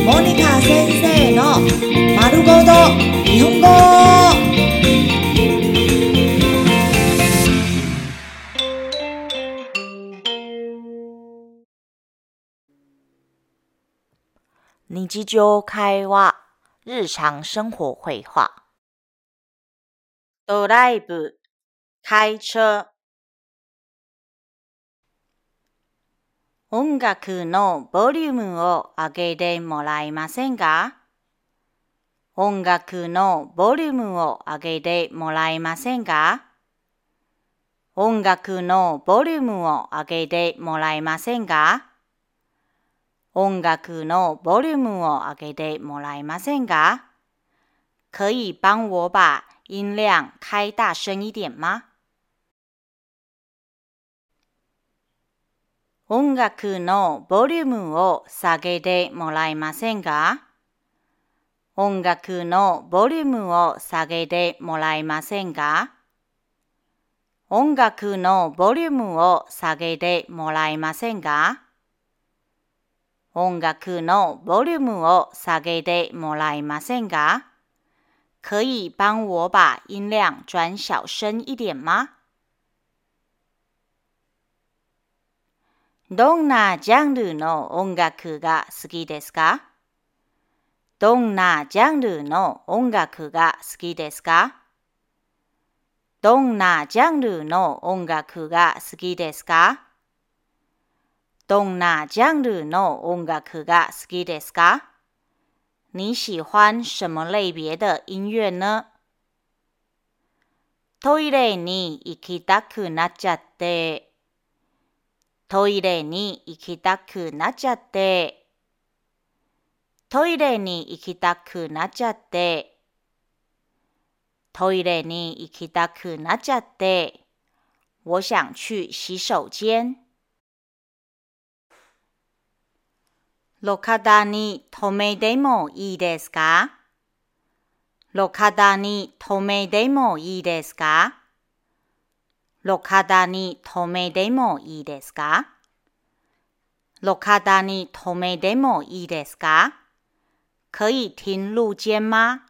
モニカ先生の丸ごと日本語日常会話、日常生活会話。ドライブ、開車。 音楽のボリュームを上げてもらえませんか？音楽のボリュームを上げてもらえませんか？音楽のボリュームを上げてもらえませんか？音楽のボリュームを上げてもらえませんか？可以帮我把音量开大声一点吗？音楽のボリュームを下げてもらえませんか音楽のボリュームを下げてもらえませんか音楽のボリュームを下げてもらえませんか音楽のボリュームを下げてもらえませんか可以帮我把音量转小声一点吗？どんなジャンルの音楽が好きですか？どんなジャンルの音楽が好きですか？どんなジャンルの音楽が好きですか？どんなジャンルの音楽が好きですか？你喜欢什么类别的音乐呢？トイレに行きたくなっちゃって。トイレに行きたくなっちゃって。トイレに行きたくなっちゃって。トイレに行きたくなっちゃって。我想去洗手間。路肩に止めてもいいですか？路肩に止めてもいいですか？路肩に止めてもいいですか？路肩に止めてもいいですか？可以停路肩吗？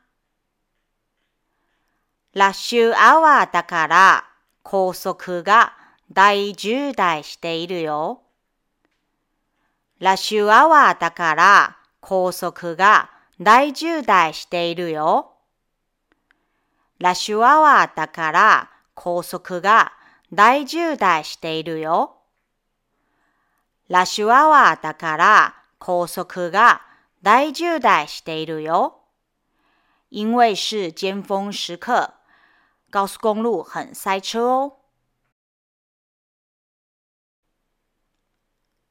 ラッシュアワーだから高速が大渋滞しているよ。ラッシュアワーだから高速が大渋滞しているよ。ラッシュアワーだから高速が大渋滞しているよ。ラッシュアワーだから高速が大渋滞しているよ。因为是尖峰时刻，高速公路很塞车哦。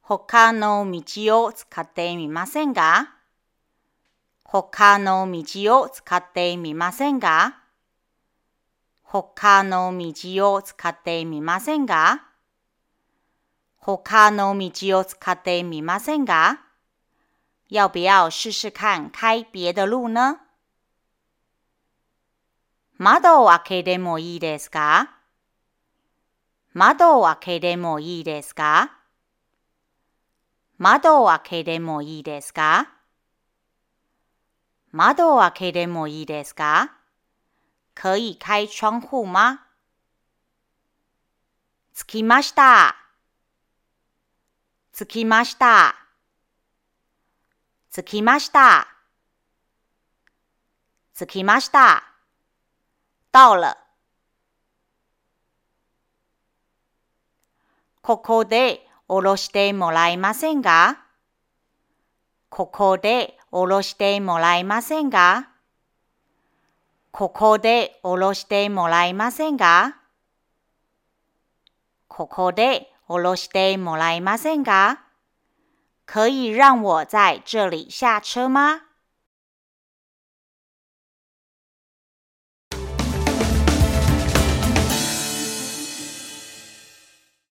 他の道を使ってみませんか他の道を使ってみませんか他の道を使ってみませんか他の道を使ってみませんか要不要试试看开别的路呢？窓を開けてもいいですか？窓を開けてもいいですか？窓を開けてもいいですか？窓を開けてもいいですか？可以开窗户吗？着きました。着きました。着きました。着きました。到了。ここで降ろしてもらえませんかここで降ろしてもらえませんかここでおろしてもらえませんか？ここでおろしてもらえませんか？可以让我在这里下车吗？